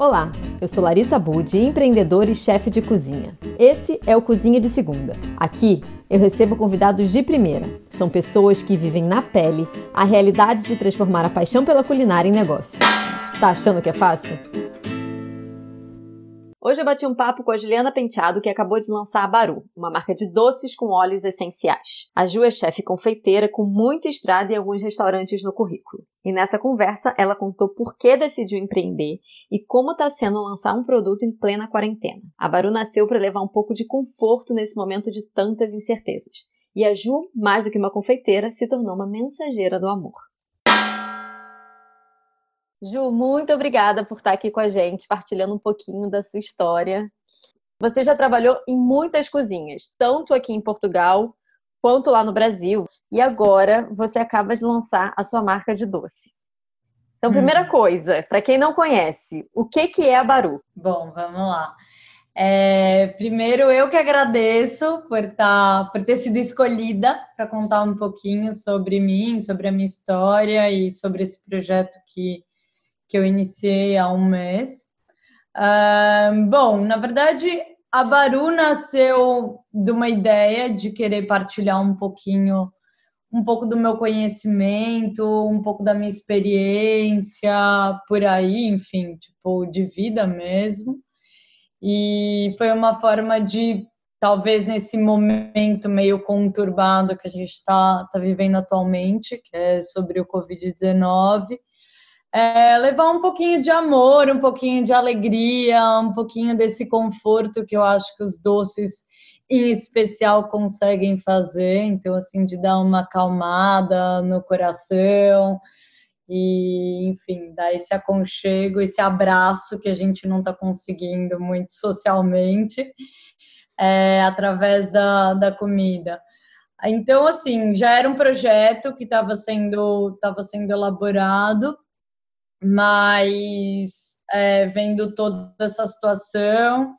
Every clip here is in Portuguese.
Olá, eu sou Larissa Budi, empreendedora e chefe de cozinha. Esse é o Cozinha de Segunda. Aqui eu recebo convidados de primeira. São pessoas que vivem na pele a realidade de transformar a paixão pela culinária em negócio. Tá achando que é fácil? Hoje eu bati um papo com a Juliana Penteado, que acabou de lançar a Baru, uma marca de doces com óleos essenciais. A Ju é chefe confeiteira com muita estrada e alguns restaurantes no currículo. E nessa conversa, ela contou por que decidiu empreender e como está sendo lançar um produto em plena quarentena. A Baru nasceu para levar um pouco de conforto nesse momento de tantas incertezas. E a Ju, mais do que uma confeiteira, se tornou uma mensageira do amor. Ju, muito obrigada por estar aqui com a gente, partilhando um pouquinho da sua história. Você já trabalhou em muitas cozinhas, tanto aqui em Portugal quanto lá no Brasil. E agora você acaba de lançar a sua marca de doce. Então, primeira hum. coisa, para quem não conhece, o que, que é a Baru? Bom, vamos lá. É, primeiro, eu que agradeço por, tá, por ter sido escolhida para contar um pouquinho sobre mim, sobre a minha história e sobre esse projeto que, que eu iniciei há um mês. Uh, bom, na verdade, a Baru nasceu de uma ideia de querer partilhar um pouquinho, um pouco do meu conhecimento, um pouco da minha experiência por aí, enfim, tipo, de vida mesmo. E foi uma forma de, talvez nesse momento meio conturbado que a gente está tá vivendo atualmente, que é sobre o Covid-19, é, levar um pouquinho de amor, um pouquinho de alegria, um pouquinho desse conforto que eu acho que os doces em especial conseguem fazer. Então, assim, de dar uma acalmada no coração e, enfim, dar esse aconchego, esse abraço que a gente não está conseguindo muito socialmente é, através da, da comida. Então, assim, já era um projeto que estava sendo, tava sendo elaborado mas é, vendo toda essa situação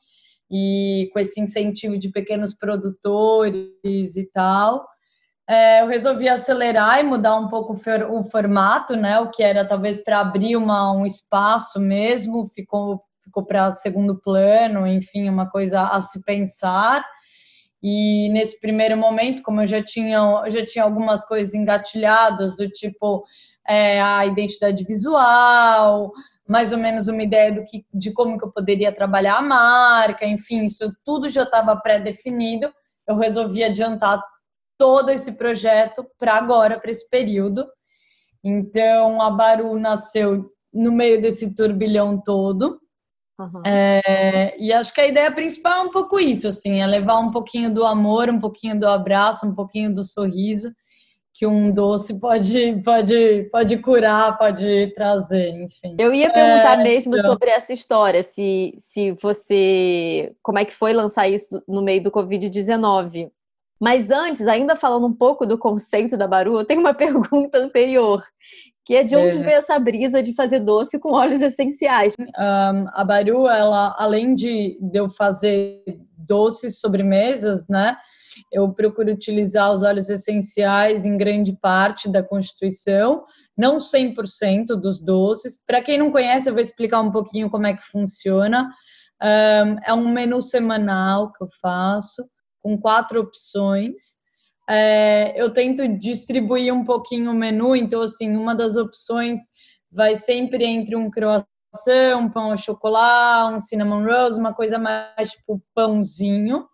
e com esse incentivo de pequenos produtores e tal, é, eu resolvi acelerar e mudar um pouco o formato, né? O que era talvez para abrir uma, um espaço mesmo, ficou, ficou para segundo plano, enfim, uma coisa a se pensar. E nesse primeiro momento, como eu já tinha, eu já tinha algumas coisas engatilhadas, do tipo é, a identidade visual, mais ou menos uma ideia do que, de como que eu poderia trabalhar a marca, enfim, isso tudo já estava pré-definido. Eu resolvi adiantar todo esse projeto para agora, para esse período. Então, a Baru nasceu no meio desse turbilhão todo. Uhum. É, e acho que a ideia principal é um pouco isso, assim, é levar um pouquinho do amor, um pouquinho do abraço, um pouquinho do sorriso que um doce pode, pode, pode curar, pode trazer, enfim. Eu ia perguntar é, mesmo então... sobre essa história, se, se você. Como é que foi lançar isso no meio do Covid-19? Mas antes, ainda falando um pouco do conceito da Baru, eu tenho uma pergunta anterior, que é de onde é. veio essa brisa de fazer doce com óleos essenciais? Um, a Baru, ela, além de, de eu fazer doces, sobremesas, né? Eu procuro utilizar os óleos essenciais em grande parte da Constituição, não 100% dos doces. Para quem não conhece, eu vou explicar um pouquinho como é que funciona. é um menu semanal que eu faço, com quatro opções. É, eu tento distribuir um pouquinho o menu, então, assim, uma das opções vai sempre entre um croissant, um pão ao chocolate, um cinnamon rolls, uma coisa mais tipo pãozinho.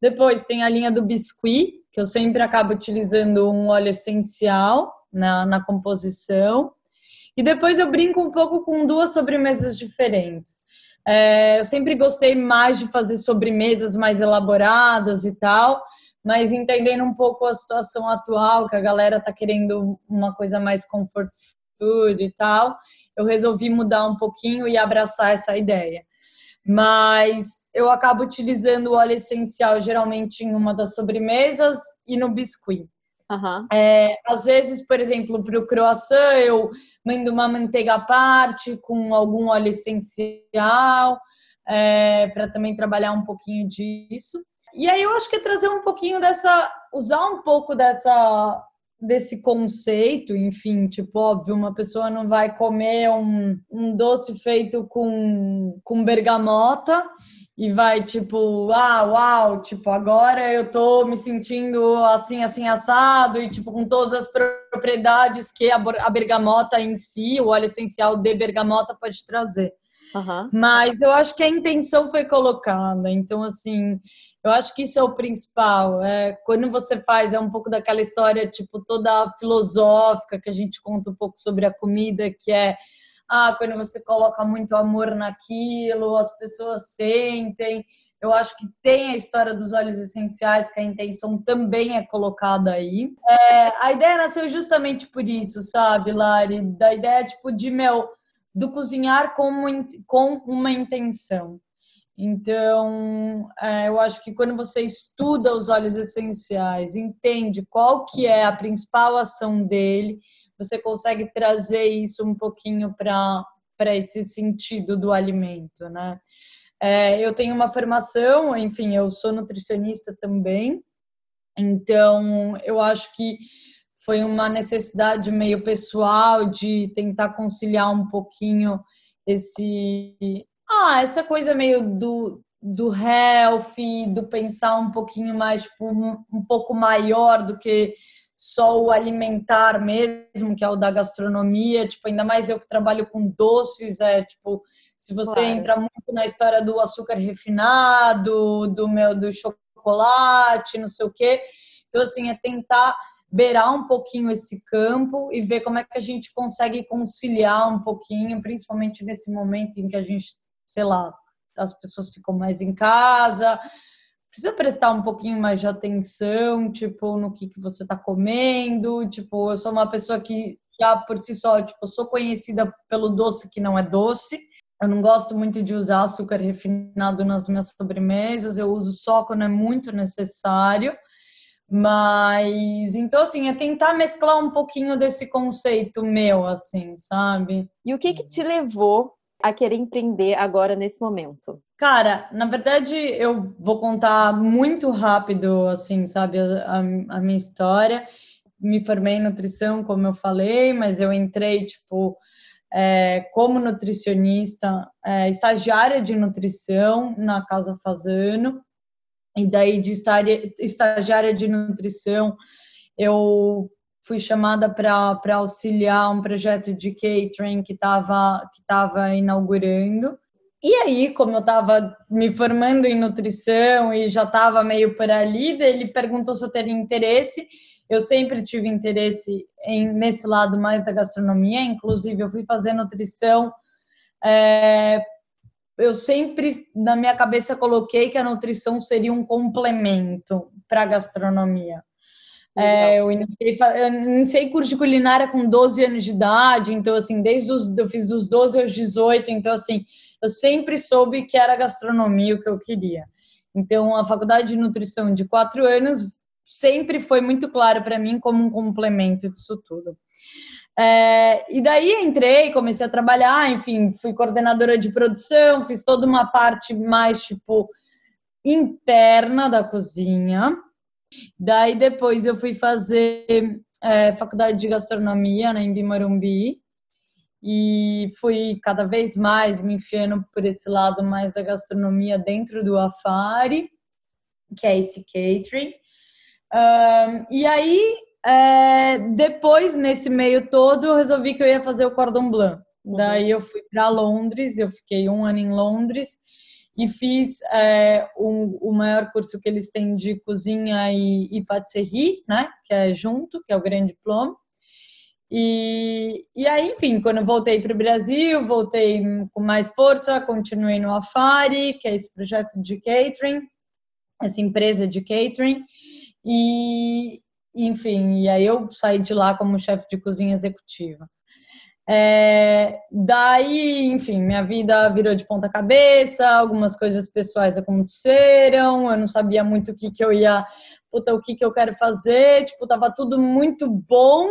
Depois tem a linha do biscuit, que eu sempre acabo utilizando um óleo essencial na, na composição. E depois eu brinco um pouco com duas sobremesas diferentes. É, eu sempre gostei mais de fazer sobremesas mais elaboradas e tal, mas entendendo um pouco a situação atual, que a galera tá querendo uma coisa mais comfort food e tal, eu resolvi mudar um pouquinho e abraçar essa ideia mas eu acabo utilizando o óleo essencial geralmente em uma das sobremesas e no biscuit. Uhum. É, às vezes, por exemplo, para o croissant, eu mando uma manteiga à parte com algum óleo essencial, é, para também trabalhar um pouquinho disso. E aí eu acho que é trazer um pouquinho dessa, usar um pouco dessa desse conceito, enfim, tipo, óbvio, uma pessoa não vai comer um, um doce feito com, com bergamota e vai tipo, ah, uau, tipo, agora eu tô me sentindo assim, assim, assado, e tipo, com todas as propriedades que a, a bergamota em si, o óleo essencial de bergamota pode trazer. Uhum. Mas eu acho que a intenção foi colocada, então, assim, eu acho que isso é o principal. É, quando você faz, é um pouco daquela história, tipo, toda filosófica que a gente conta um pouco sobre a comida, que é ah, quando você coloca muito amor naquilo, as pessoas sentem. Eu acho que tem a história dos óleos essenciais, que a intenção também é colocada aí. É, a ideia nasceu justamente por isso, sabe, Lari? Da ideia, tipo, de, meu, do cozinhar com com uma intenção. Então, é, eu acho que quando você estuda os óleos essenciais, entende qual que é a principal ação dele, você consegue trazer isso um pouquinho para esse sentido do alimento, né? É, eu tenho uma formação, enfim, eu sou nutricionista também, então eu acho que foi uma necessidade meio pessoal de tentar conciliar um pouquinho esse ah, essa coisa meio do, do health, do pensar um pouquinho mais, tipo, um, um pouco maior do que só o alimentar mesmo, que é o da gastronomia, tipo, ainda mais eu que trabalho com doces, é tipo, se você claro. entra muito na história do açúcar refinado, do meu do chocolate, não sei o quê. Então assim, é tentar beirar um pouquinho esse campo e ver como é que a gente consegue conciliar um pouquinho, principalmente nesse momento em que a gente, sei lá, as pessoas ficam mais em casa, precisa prestar um pouquinho mais de atenção, tipo, no que, que você está comendo. Tipo, eu sou uma pessoa que já por si só, tipo, sou conhecida pelo doce que não é doce. Eu não gosto muito de usar açúcar refinado nas minhas sobremesas, eu uso só quando é muito necessário. Mas então assim, é tentar mesclar um pouquinho desse conceito meu assim, sabe? E o que que te levou a querer empreender agora nesse momento? Cara, na verdade, eu vou contar muito rápido, assim, sabe, a, a, minha história. Me formei em nutrição, como eu falei, mas eu entrei, tipo, é, como nutricionista, é, estagiária de nutrição na Casa Fazano. E daí, de estagiária de nutrição, eu fui chamada para auxiliar um projeto de catering que estava que tava inaugurando. E aí, como eu estava me formando em nutrição e já estava meio por ali, ele perguntou se eu teria interesse. Eu sempre tive interesse em, nesse lado mais da gastronomia, inclusive eu fui fazer nutrição. É, eu sempre, na minha cabeça, coloquei que a nutrição seria um complemento para a gastronomia. É, eu, iniciei, eu iniciei curso de culinária com 12 anos de idade, então, assim, desde os, eu fiz dos 12 aos 18, então, assim, eu sempre soube que era gastronomia o que eu queria. Então, a faculdade de nutrição de quatro anos sempre foi muito claro para mim como um complemento disso tudo. É, e daí entrei, comecei a trabalhar, enfim, fui coordenadora de produção, fiz toda uma parte mais, tipo, interna da cozinha. Daí depois eu fui fazer é, faculdade de gastronomia na Embi Morumbi e fui cada vez mais me enfiando por esse lado mais da gastronomia dentro do Afari, que é esse catering. Um, e aí, é, depois, nesse meio todo, eu resolvi que eu ia fazer o Cordon Blanc. Uhum. Daí eu fui para Londres, eu fiquei um ano em Londres e fiz é, um, o maior curso que eles têm de cozinha e, e patisserie, né? Que é junto, que é o Grande Diploma. E, e aí, enfim, quando voltei para o Brasil, voltei com mais força, continuei no Afari, que é esse projeto de catering, essa empresa de catering. E, enfim, e aí eu saí de lá como chefe de cozinha executiva. É, daí, enfim, minha vida virou de ponta cabeça, algumas coisas pessoais aconteceram, eu não sabia muito o que, que eu ia, puta, o que, que eu quero fazer, tipo, tava tudo muito bom,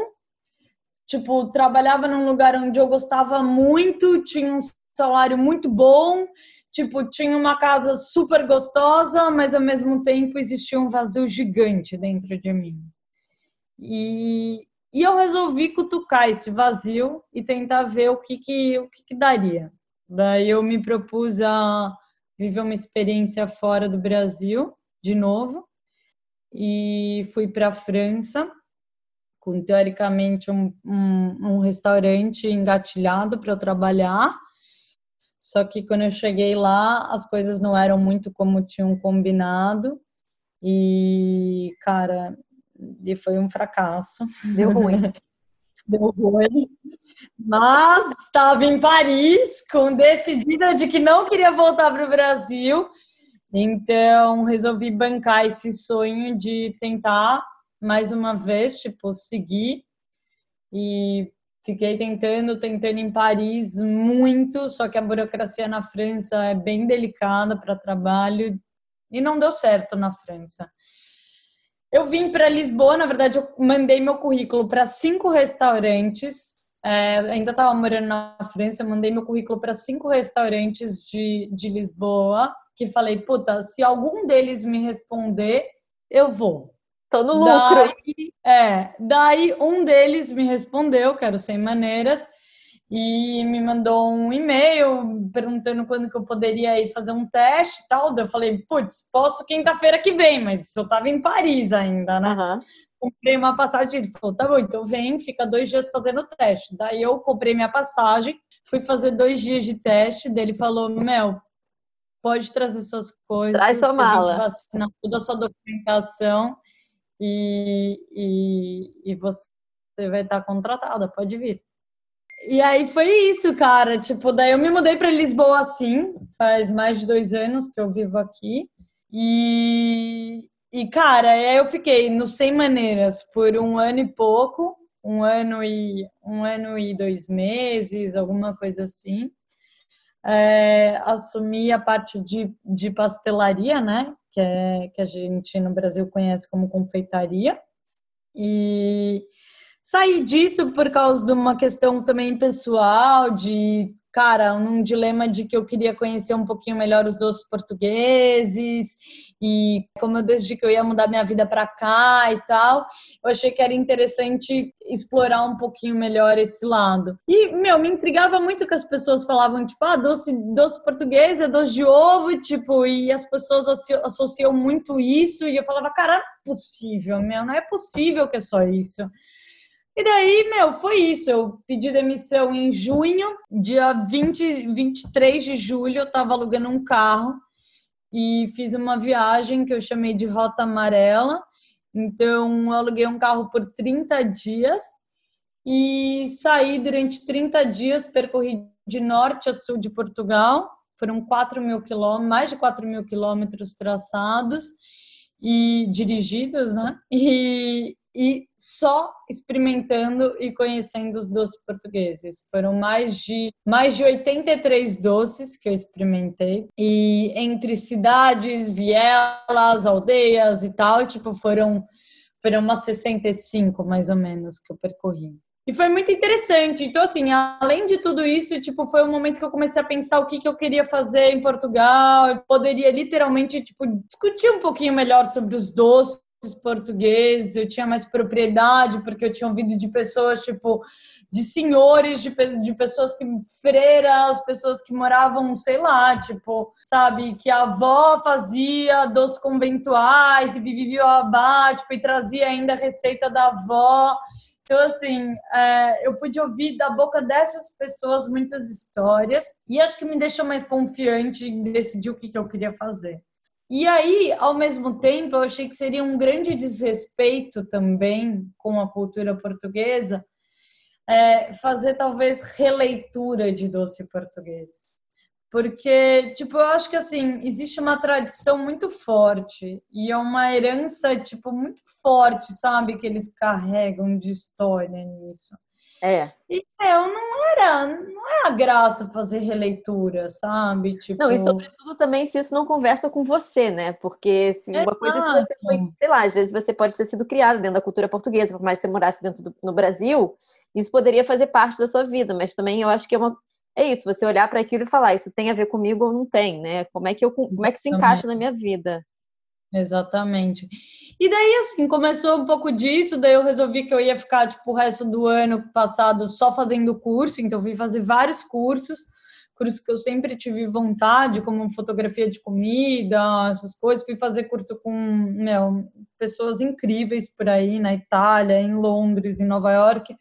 tipo, trabalhava num lugar onde eu gostava muito, tinha um salário muito bom, tipo, tinha uma casa super gostosa, mas ao mesmo tempo existia um vazio gigante dentro de mim. E, e eu resolvi cutucar esse vazio e tentar ver o que, que, o que, que daria. Daí eu me propus a viver uma experiência fora do Brasil, de novo, e fui para a França, com teoricamente um, um, um restaurante engatilhado para eu trabalhar. Só que quando eu cheguei lá, as coisas não eram muito como tinham combinado. E, cara, e foi um fracasso. Deu ruim. Deu ruim. Mas estava em Paris, com decidida de que não queria voltar para o Brasil. Então, resolvi bancar esse sonho de tentar mais uma vez, tipo, seguir. E fiquei tentando, tentando em Paris muito, só que a burocracia na França é bem delicada para trabalho e não deu certo na França. Eu vim para Lisboa, na verdade, eu mandei meu currículo para cinco restaurantes. É, ainda estava morando na França, eu mandei meu currículo para cinco restaurantes de, de Lisboa, que falei, puta, se algum deles me responder, eu vou. Tô no lucro. Daí, é, daí um deles me respondeu, quero sem maneiras, e me mandou um e-mail perguntando quando que eu poderia ir fazer um teste e tal. Eu falei, putz, posso quinta-feira que vem, mas eu tava em Paris ainda, né? Uhum. Comprei uma passagem, ele falou, tá bom, então vem, fica dois dias fazendo o teste. Daí eu comprei minha passagem, fui fazer dois dias de teste, dele falou, Mel, pode trazer suas coisas. Traz sua mala. A gente vai assinar toda a sua documentação e, e, e você vai estar contratada, pode vir. E aí foi isso, cara. Tipo, daí eu me mudei para Lisboa assim, faz mais de dois anos que eu vivo aqui. E, e cara, aí eu fiquei no Sem Maneiras por um ano e pouco, um ano e um ano e dois meses, alguma coisa assim. É, assumi a parte de, de pastelaria, né? Que, é, que a gente no Brasil conhece como confeitaria. E saí disso por causa de uma questão também pessoal, de, cara, num dilema de que eu queria conhecer um pouquinho melhor os doces portugueses e como eu decidi que eu ia mudar minha vida para cá e tal, eu achei que era interessante explorar um pouquinho melhor esse lado. E, meu, me intrigava muito que as pessoas falavam, tipo, ah, doce, doce português é doce de ovo, tipo, e as pessoas associam muito isso, e eu falava, cara, não é possível, meu, não é possível que é só isso. E daí, meu, foi isso. Eu pedi demissão em junho, dia 20, 23 de julho, eu tava alugando um carro e fiz uma viagem que eu chamei de Rota Amarela. Então, eu aluguei um carro por 30 dias e saí durante 30 dias, percorri de norte a sul de Portugal. Foram 4 mil quilômetros, mais de 4 mil quilômetros traçados e dirigidos, né? E, e só experimentando e conhecendo os doces portugueses. Foram mais de mais de 83 doces que eu experimentei e entre cidades, vielas, aldeias e tal, tipo foram foram umas 65 mais ou menos que eu percorri. E foi muito interessante. Então, assim, além de tudo isso, tipo, foi um momento que eu comecei a pensar o que, que eu queria fazer em Portugal. Eu poderia literalmente, tipo, discutir um pouquinho melhor sobre os doces portugueses, eu tinha mais propriedade, porque eu tinha ouvido de pessoas, tipo, de senhores, de, de pessoas que, freiras, pessoas que moravam, sei lá, tipo, sabe, que a avó fazia doces conventuais e vivia o tipo, e trazia ainda a receita da avó. Então, assim, é, eu pude ouvir da boca dessas pessoas muitas histórias e acho que me deixou mais confiante em decidir o que, que eu queria fazer. E aí, ao mesmo tempo, eu achei que seria um grande desrespeito também com a cultura portuguesa é, fazer talvez releitura de doce português. Porque, tipo, eu acho que assim, existe uma tradição muito forte e é uma herança, tipo, muito forte, sabe, que eles carregam de história nisso. É. E eu não era, não é a graça fazer releitura, sabe? Tipo... Não, e sobretudo também se isso não conversa com você, né? Porque se uma coisa se você foi, sei lá, às vezes você pode ter sido criado dentro da cultura portuguesa, por mais que você morasse dentro do no Brasil, isso poderia fazer parte da sua vida, mas também eu acho que é uma é isso, você olhar para aquilo e falar, isso tem a ver comigo ou não tem, né? Como é que eu como é que isso encaixa na minha vida? Exatamente. E daí, assim, começou um pouco disso, daí eu resolvi que eu ia ficar, tipo, o resto do ano passado só fazendo curso, então fui fazer vários cursos, cursos que eu sempre tive vontade, como fotografia de comida, essas coisas, fui fazer curso com, meu, pessoas incríveis por aí, na Itália, em Londres, em Nova York,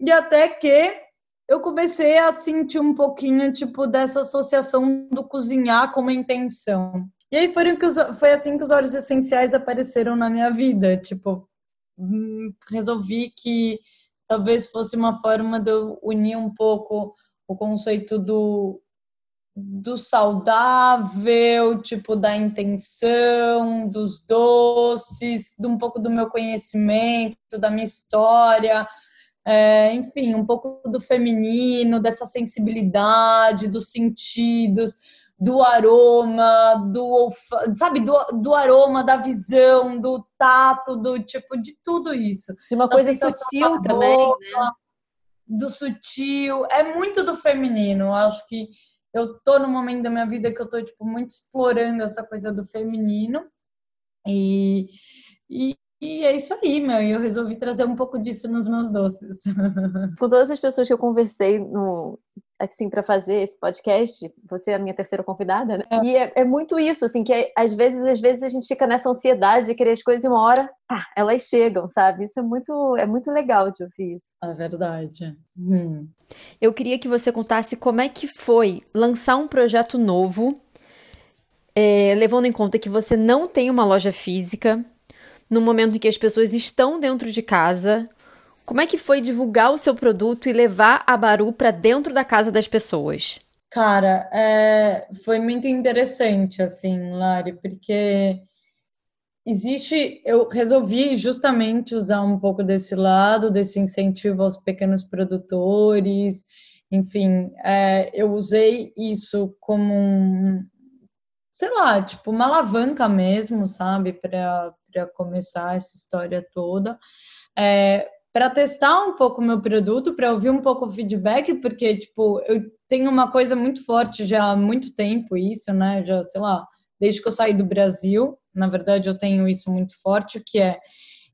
e até que eu comecei a sentir um pouquinho, tipo, dessa associação do cozinhar como intenção. E aí foram que os, foi assim que os óleos essenciais apareceram na minha vida. Tipo, hum, resolvi que talvez fosse uma forma de eu unir um pouco o conceito do, do saudável, tipo, da intenção, dos doces, de um pouco do meu conhecimento, da minha história, é, enfim, um pouco do feminino, dessa sensibilidade, dos sentidos do aroma, do sabe, do, do aroma, da visão, do tato, do tipo de tudo isso. De uma coisa sutil também, né? Do sutil, é muito do feminino. Acho que eu tô no momento da minha vida que eu tô tipo muito explorando essa coisa do feminino. E, e, e é isso aí, meu. E eu resolvi trazer um pouco disso nos meus doces. Com todas as pessoas que eu conversei no, assim, para fazer esse podcast, você é a minha terceira convidada, né? É. E é, é, muito isso, assim, que é, às vezes, às vezes a gente fica nessa ansiedade de querer as coisas e uma hora, pá, elas chegam, sabe? Isso é muito, é muito legal de ouvir isso. É verdade. Hum. Eu queria que você contasse como é que foi lançar um projeto novo, é, levando em conta que você não tem uma loja física, no momento em que as pessoas estão dentro de casa, como é que foi divulgar o seu produto e levar a Baru para dentro da casa das pessoas? Cara, é, foi muito interessante, assim, Lari, porque existe. Eu resolvi justamente usar um pouco desse lado, desse incentivo aos pequenos produtores, enfim, é, eu usei isso como um, sei lá, tipo, uma alavanca mesmo, sabe, para começar essa história toda. É, para testar um pouco o meu produto, para ouvir um pouco o feedback, porque, tipo, eu tenho uma coisa muito forte já há muito tempo, isso, né? Já, sei lá, desde que eu saí do Brasil, na verdade, eu tenho isso muito forte, que é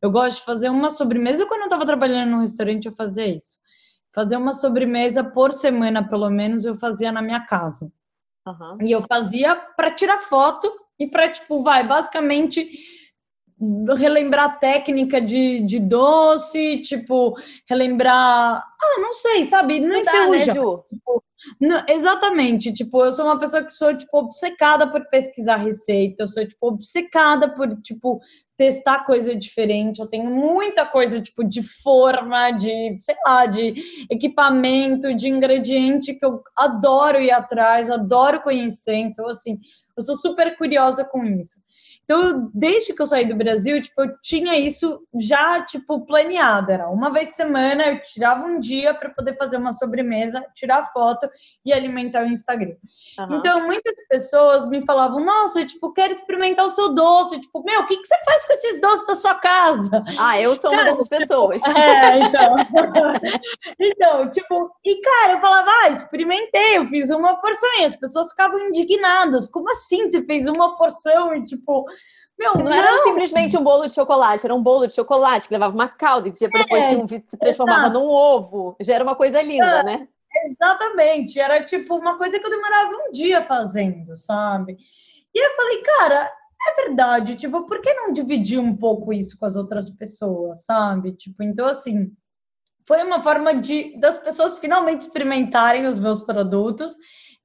eu gosto de fazer uma sobremesa. Quando eu estava trabalhando no restaurante, eu fazia isso. Fazer uma sobremesa por semana, pelo menos, eu fazia na minha casa. Uhum. E eu fazia para tirar foto e para, tipo, vai, basicamente relembrar técnica de, de doce, tipo, relembrar. Ah, não sei, sabe? Não Estudar, enferruja. Né, Ju? Tipo, não, exatamente, tipo, eu sou uma pessoa que sou, tipo, obcecada por pesquisar receita, eu sou, tipo, obcecada por, tipo, testar coisa diferente, eu tenho muita coisa, tipo, de forma, de, sei lá, de equipamento, de ingrediente que eu adoro ir atrás, adoro conhecer, então, assim, eu sou super curiosa com isso. Então, desde que eu saí do Brasil, tipo, eu tinha isso já, tipo, planeado. Era uma vez semana, eu tirava um dia para poder fazer uma sobremesa, tirar foto e alimentar o Instagram. Uhum. Então, muitas pessoas me falavam, nossa, tipo, quero experimentar o seu doce. Tipo, meu, o que, que você faz com esses doces da sua casa? Ah, eu sou cara, uma dessas tipo, pessoas. É, então. então, tipo, e cara, eu falava, ah, experimentei, eu fiz uma porção. E as pessoas ficavam indignadas. Como assim você fez uma porção? E, tipo, meu, não, não, era simplesmente um bolo de chocolate, era um bolo de chocolate que levava uma calda e depois é, se transformava exato. num ovo. Já era uma coisa linda, é, né? Exatamente. Era tipo uma coisa que eu demorava um dia fazendo, sabe? E eu falei, cara, é verdade, tipo, por que não dividir um pouco isso com as outras pessoas, sabe? Tipo, então assim, foi uma forma de das pessoas finalmente experimentarem os meus produtos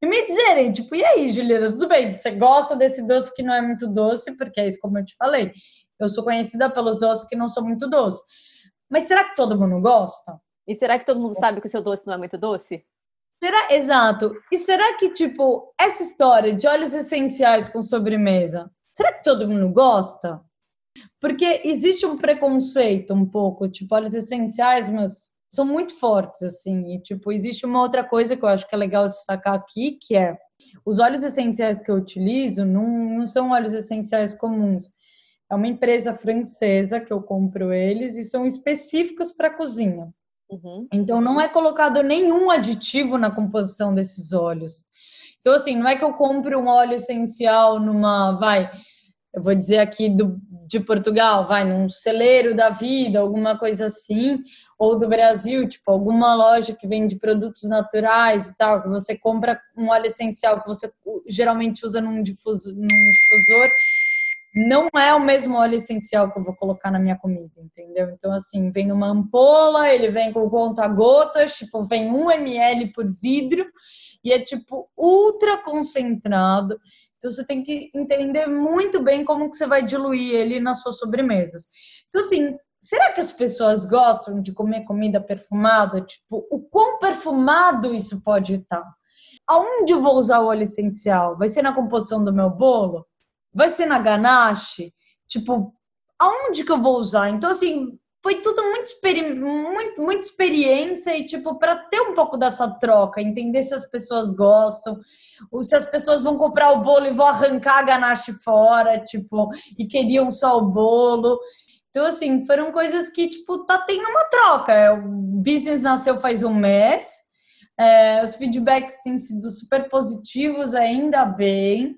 e me dizerem, tipo, e aí, Juliana, tudo bem? Você gosta desse doce que não é muito doce? Porque é isso como eu te falei. Eu sou conhecida pelos doces que não são muito doces. Mas será que todo mundo gosta? E será que todo mundo sabe que o seu doce não é muito doce? Será, exato. E será que, tipo, essa história de óleos essenciais com sobremesa, será que todo mundo gosta? Porque existe um preconceito um pouco, tipo, óleos essenciais, mas são muito fortes, assim. E, tipo, existe uma outra coisa que eu acho que é legal destacar aqui, que é os óleos essenciais que eu utilizo não, não são óleos essenciais comuns. É uma empresa francesa que eu compro eles e são específicos para cozinha. Uhum. Então, não é colocado nenhum aditivo na composição desses óleos. Então, assim, não é que eu compre um óleo essencial numa, vai, eu vou dizer aqui do, de Portugal, vai num celeiro da vida, alguma coisa assim, ou do Brasil, tipo alguma loja que vende produtos naturais e tal, que você compra um óleo essencial que você geralmente usa num, difusor, num difusor não é o mesmo óleo essencial que eu vou colocar na minha comida, entendeu? Então, assim, vem numa ampola, ele vem com conta-gotas, tipo, vem um ml por vidro e é, tipo, ultra concentrado. Então, você tem que entender muito bem como que você vai diluir ele nas suas sobremesas. Então, assim, será que as pessoas gostam de comer comida perfumada? Tipo, o quão perfumado isso pode estar? Aonde eu vou usar o óleo essencial? Vai ser na composição do meu bolo? Vai ser na ganache? Tipo, aonde que eu vou usar? Então, assim, foi tudo muito, muito, muita experiência e, tipo, para ter um pouco dessa troca, entender se as pessoas gostam, ou se as pessoas vão comprar o bolo e vão arrancar a ganache fora, tipo, e queriam só o bolo. Então, assim, foram coisas que, tipo, tá tendo uma troca. O business nasceu faz um mês, é, os feedbacks têm sido super positivos, ainda bem.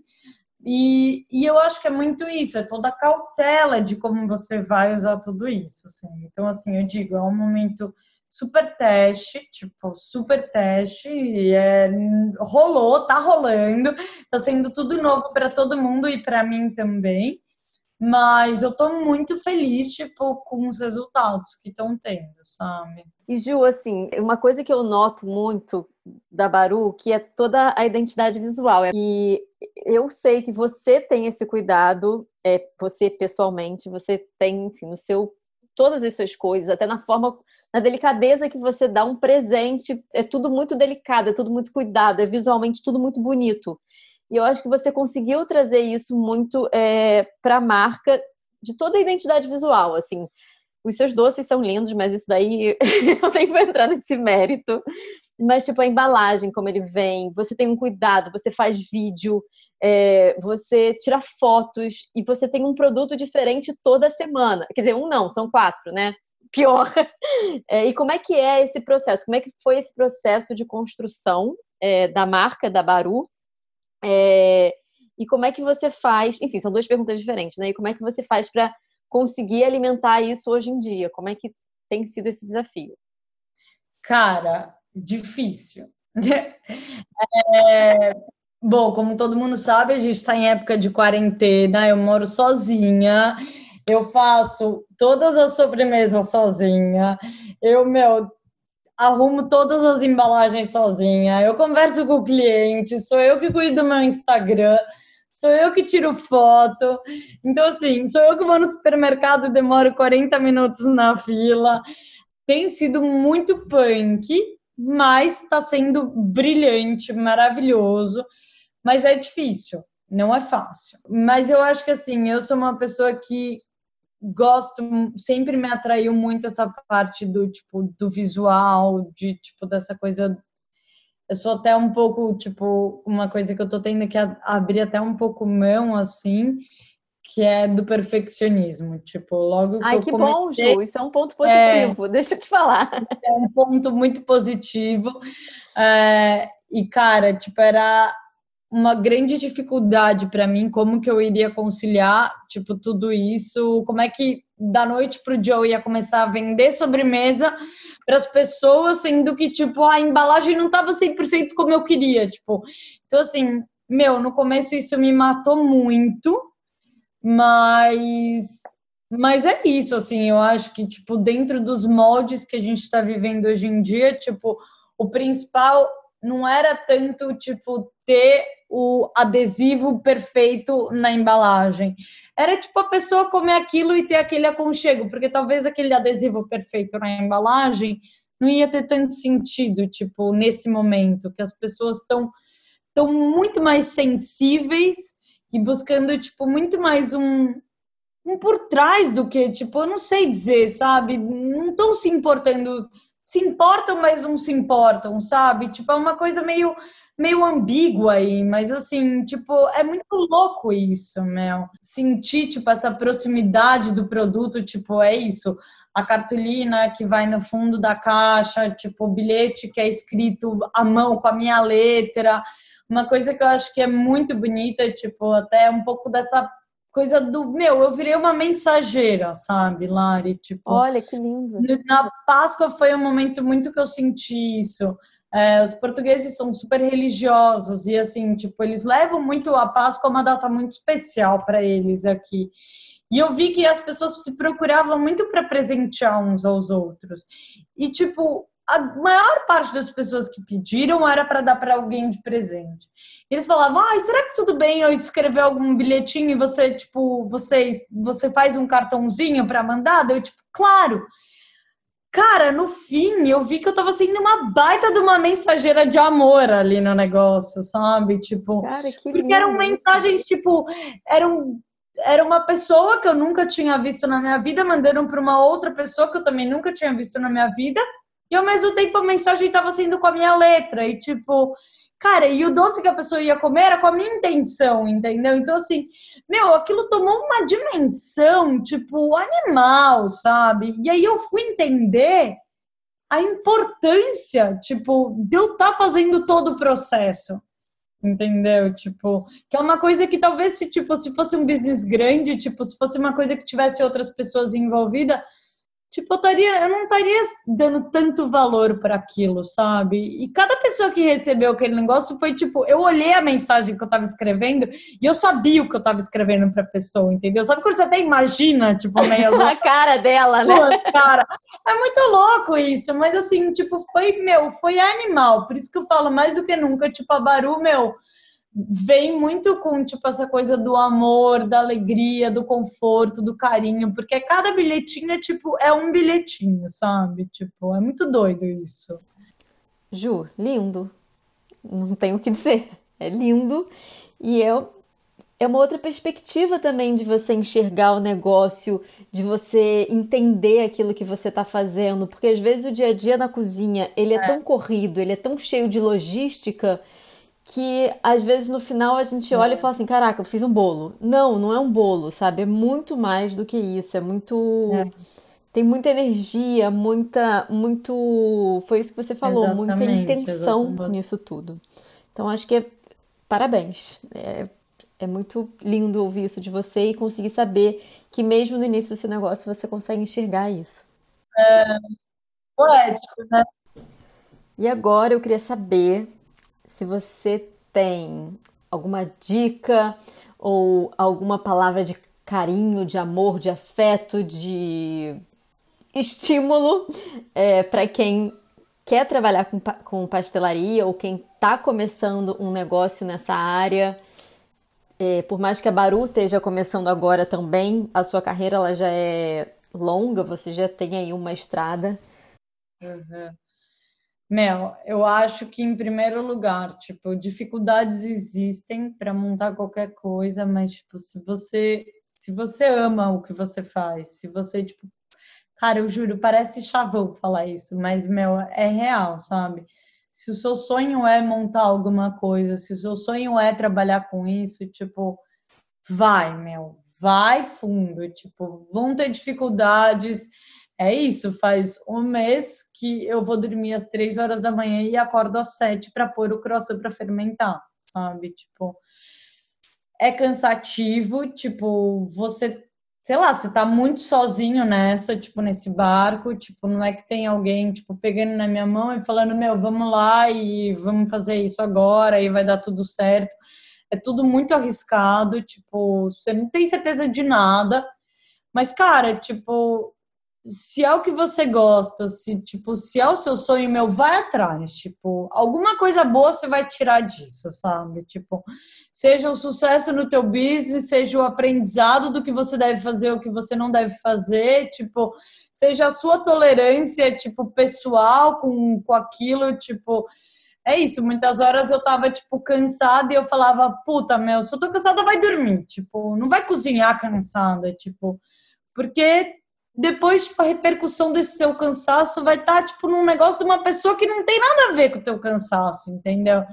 E, e eu acho que é muito isso, é toda a cautela de como você vai usar tudo isso. Assim. Então, assim, eu digo, é um momento super teste, tipo, super teste, e é, rolou, tá rolando, tá sendo tudo novo para todo mundo e para mim também. Mas eu tô muito feliz, tipo, com os resultados que estão tendo, sabe? E Ju, assim, uma coisa que eu noto muito da Baru, que é toda a identidade visual. E eu sei que você tem esse cuidado, é, você pessoalmente, você tem, enfim, no seu todas as suas coisas, até na forma, na delicadeza que você dá um presente, é tudo muito delicado, é tudo muito cuidado, é visualmente tudo muito bonito. E eu acho que você conseguiu trazer isso muito é, para a marca de toda a identidade visual, assim. Os seus doces são lindos, mas isso daí eu tenho que entrar nesse mérito. Mas, tipo, a embalagem, como ele vem, você tem um cuidado, você faz vídeo, é, você tira fotos e você tem um produto diferente toda semana. Quer dizer, um não, são quatro, né? Pior. É, e como é que é esse processo? Como é que foi esse processo de construção é, da marca da Baru? É, e como é que você faz? Enfim, são duas perguntas diferentes, né? E como é que você faz para conseguir alimentar isso hoje em dia? Como é que tem sido esse desafio? Cara, difícil. É, bom, como todo mundo sabe, a gente está em época de quarentena, eu moro sozinha, eu faço todas as sobremesas sozinha, eu, meu, arrumo todas as embalagens sozinha, eu converso com o cliente, sou eu que cuido do meu Instagram, sou eu que tiro foto. Então, assim, sou eu que vou no supermercado e demoro 40 minutos na fila. Tem sido muito punk, mas está sendo brilhante, maravilhoso. Mas é difícil, não é fácil. Mas eu acho que, assim, eu sou uma pessoa que gosto, sempre me atraiu muito essa parte do tipo do visual, de tipo dessa coisa. Eu sou até um pouco tipo uma coisa que eu tô tendo que abrir até um pouco mão assim, que é do perfeccionismo. Tipo, logo que Ai, que comecei, bom, Ju, isso é um ponto positivo, é, deixa eu te falar. É um ponto muito positivo. É, e, cara, tipo, era uma grande dificuldade para mim como que eu iria conciliar tipo tudo isso como é que da noite para o dia eu ia começar a vender sobremesa para as pessoas sendo que tipo a embalagem não estava 100% como eu queria tipo então assim meu no começo isso me matou muito mas mas é isso assim eu acho que tipo dentro dos moldes que a gente está vivendo hoje em dia tipo o principal não era tanto tipo ter o adesivo perfeito na embalagem. Era tipo a pessoa comer aquilo e ter aquele aconchego, porque talvez aquele adesivo perfeito na embalagem não ia ter tanto sentido, tipo, nesse momento, que as pessoas estão estão muito mais sensíveis e buscando, tipo, muito mais um, um por trás do que, tipo, eu não sei dizer, sabe? Não estão se importando se importam, mas não se importam, sabe? Tipo, é uma coisa meio, meio ambígua aí, mas assim, tipo, é muito louco isso, Mel. Sentir, tipo, essa proximidade do produto, tipo, é isso. A cartolina que vai no fundo da caixa, tipo, o bilhete que é escrito à mão com a minha letra. Uma coisa que eu acho que é muito bonita, tipo, até um pouco dessa coisa do meu, eu virei uma mensageira, sabe, Lari? Tipo, olha que lindo. Na Páscoa foi um momento muito que eu senti isso. É, os portugueses são super religiosos e assim, tipo, eles levam muito a Páscoa uma data muito especial para eles aqui. E eu vi que as pessoas se procuravam muito para presentear uns aos outros. E tipo, a maior parte das pessoas que pediram era para dar para alguém de presente. E eles falavam: "Ah, será que tudo bem eu escrever algum bilhetinho e você, tipo, você você faz um cartãozinho para mandar?" Eu tipo: "Claro." Cara, no fim, eu vi que eu tava sendo uma baita de uma mensageira de amor ali no negócio, sabe? Tipo, Cara, porque eram mensagens, tipo, eram era uma pessoa que eu nunca tinha visto na minha vida, mandando para uma outra pessoa que eu também nunca tinha visto na minha vida, e ao mesmo tempo a mensagem estava sendo com a minha letra, e tipo, cara, e o doce que a pessoa ia comer era com a minha intenção, entendeu? Então, assim, meu, aquilo tomou uma dimensão, tipo, animal, sabe? E aí eu fui entender a importância, tipo, de eu estar tá fazendo todo o processo entendeu? Tipo, que é uma coisa que talvez se tipo se fosse um business grande, tipo, se fosse uma coisa que tivesse outras pessoas envolvidas, tipo, eu, taria, eu não estaria dando tanto valor para aquilo, sabe? E cada pessoa que recebeu aquele negócio foi tipo, eu olhei a mensagem que eu tava escrevendo e eu sabia o que eu tava escrevendo pra pessoa, entendeu? Sabe quando você até imagina, tipo, meio. a cara dela, né? Pô, cara, é muito louco isso, mas assim, tipo, foi, meu, foi animal. Por isso que eu falo mais do que nunca, tipo, a Baru, meu vem muito com tipo essa coisa do amor, da alegria, do conforto, do carinho, porque cada bilhetinho é tipo é um bilhetinho, sabe? Tipo, é muito doido isso. Ju, lindo. Não tenho o que dizer. É lindo e é, é uma outra perspectiva também de você enxergar o negócio, de você entender aquilo que você está fazendo, porque às vezes o dia a dia na cozinha ele é, é. tão corrido, ele é tão cheio de logística que às vezes no final a gente olha e fala assim: caraca, eu fiz um bolo. Não, não é um bolo, sabe? É muito mais do que isso. É muito. É. Tem muita energia, muita. muito. Foi isso que você falou, exatamente, muita intenção exatamente. nisso tudo. Então acho que é. Parabéns. É, é muito lindo ouvir isso de você e conseguir saber que mesmo no início do seu negócio você consegue enxergar isso. É poético, né? E agora eu queria saber se você tem alguma dica ou alguma palavra de carinho, de amor, de afeto, de estímulo é, para quem quer trabalhar com, com pastelaria ou quem está começando um negócio nessa área. É, por mais que a Baru esteja começando agora também, a sua carreira ela já é longa, você já tem aí uma estrada. Uhum. Mel, eu acho que em primeiro lugar, tipo, dificuldades existem para montar qualquer coisa, mas tipo, se você se você ama o que você faz, se você tipo, cara, eu juro, parece chavão falar isso, mas meu, é real, sabe? Se o seu sonho é montar alguma coisa, se o seu sonho é trabalhar com isso, tipo, vai, meu, vai fundo, tipo, vão ter dificuldades, é isso, faz um mês que eu vou dormir às três horas da manhã e acordo às sete para pôr o croissant para fermentar, sabe? Tipo, é cansativo, tipo, você, sei lá, você tá muito sozinho nessa, tipo, nesse barco, tipo, não é que tem alguém, tipo, pegando na minha mão e falando, meu, vamos lá e vamos fazer isso agora e vai dar tudo certo. É tudo muito arriscado, tipo, você não tem certeza de nada. Mas, cara, tipo, se é o que você gosta, se tipo, se é o seu sonho, meu, vai atrás, tipo, alguma coisa boa você vai tirar disso, sabe? Tipo, seja o sucesso no teu business, seja o aprendizado do que você deve fazer, o que você não deve fazer, tipo, seja a sua tolerância, tipo, pessoal com, com aquilo, tipo, é isso, muitas horas eu tava, tipo, cansada e eu falava, puta, meu, se eu tô cansada, vai dormir, tipo, não vai cozinhar cansada, tipo, porque depois, tipo, a repercussão desse seu cansaço vai estar, tá, tipo, num negócio de uma pessoa que não tem nada a ver com o teu cansaço, entendeu?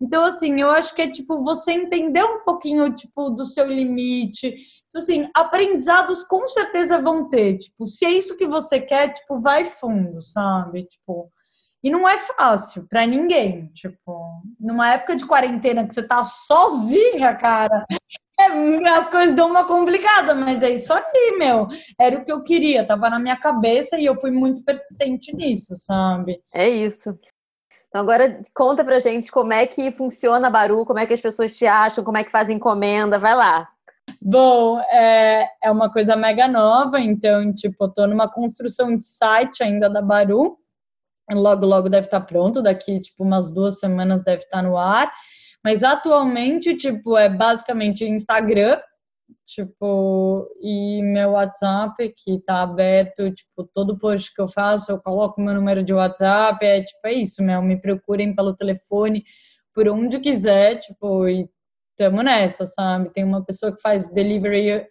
Então, assim, eu acho que é, tipo, você entender um pouquinho, tipo, do seu limite. Então, assim, aprendizados com certeza vão ter, tipo, se é isso que você quer, tipo, vai fundo, sabe? Tipo, e não é fácil para ninguém, tipo, numa época de quarentena que você tá sozinha, cara, É, as coisas dão uma complicada, mas é isso aí, meu. Era o que eu queria, tava na minha cabeça e eu fui muito persistente nisso, sabe? É isso. Então agora conta pra gente como é que funciona a Baru, como é que as pessoas te acham, como é que fazem encomenda, vai lá. Bom, é, é uma coisa mega nova, então, tipo, eu tô numa construção de site ainda da Baru. Logo, logo deve estar pronto, daqui, tipo, umas duas semanas deve estar no ar. Mas atualmente, tipo, é basicamente Instagram, tipo, e meu WhatsApp, que tá aberto, tipo, todo post que eu faço, eu coloco meu número de WhatsApp, é tipo, é isso, meu, me procurem pelo telefone, por onde quiser, tipo, e tamo nessa, sabe? Tem uma pessoa que faz delivery,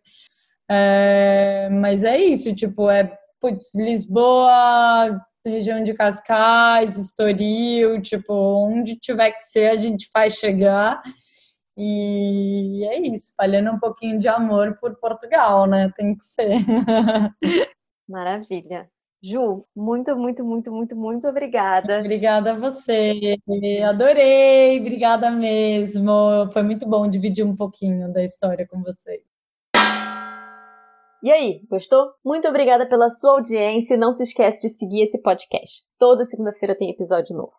é, mas é isso, tipo, é, putz, Lisboa, região de Cascais, Estoril, tipo, onde tiver que ser, a gente faz chegar. E é isso, espalhando um pouquinho de amor por Portugal, né? Tem que ser. Maravilha. Ju, muito, muito, muito, muito, muito obrigada. Obrigada a você. Adorei, obrigada mesmo. Foi muito bom dividir um pouquinho da história com vocês. E aí, gostou? Muito obrigada pela sua audiência e não se esquece de seguir esse podcast. Toda segunda-feira tem episódio novo.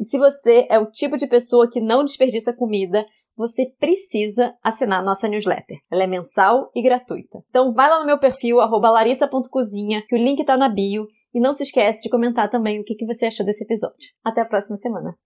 E se você é o tipo de pessoa que não desperdiça comida, você precisa assinar nossa newsletter. Ela é mensal e gratuita. Então vai lá no meu perfil, larissa.cozinha, que o link tá na bio. E não se esquece de comentar também o que você achou desse episódio. Até a próxima semana.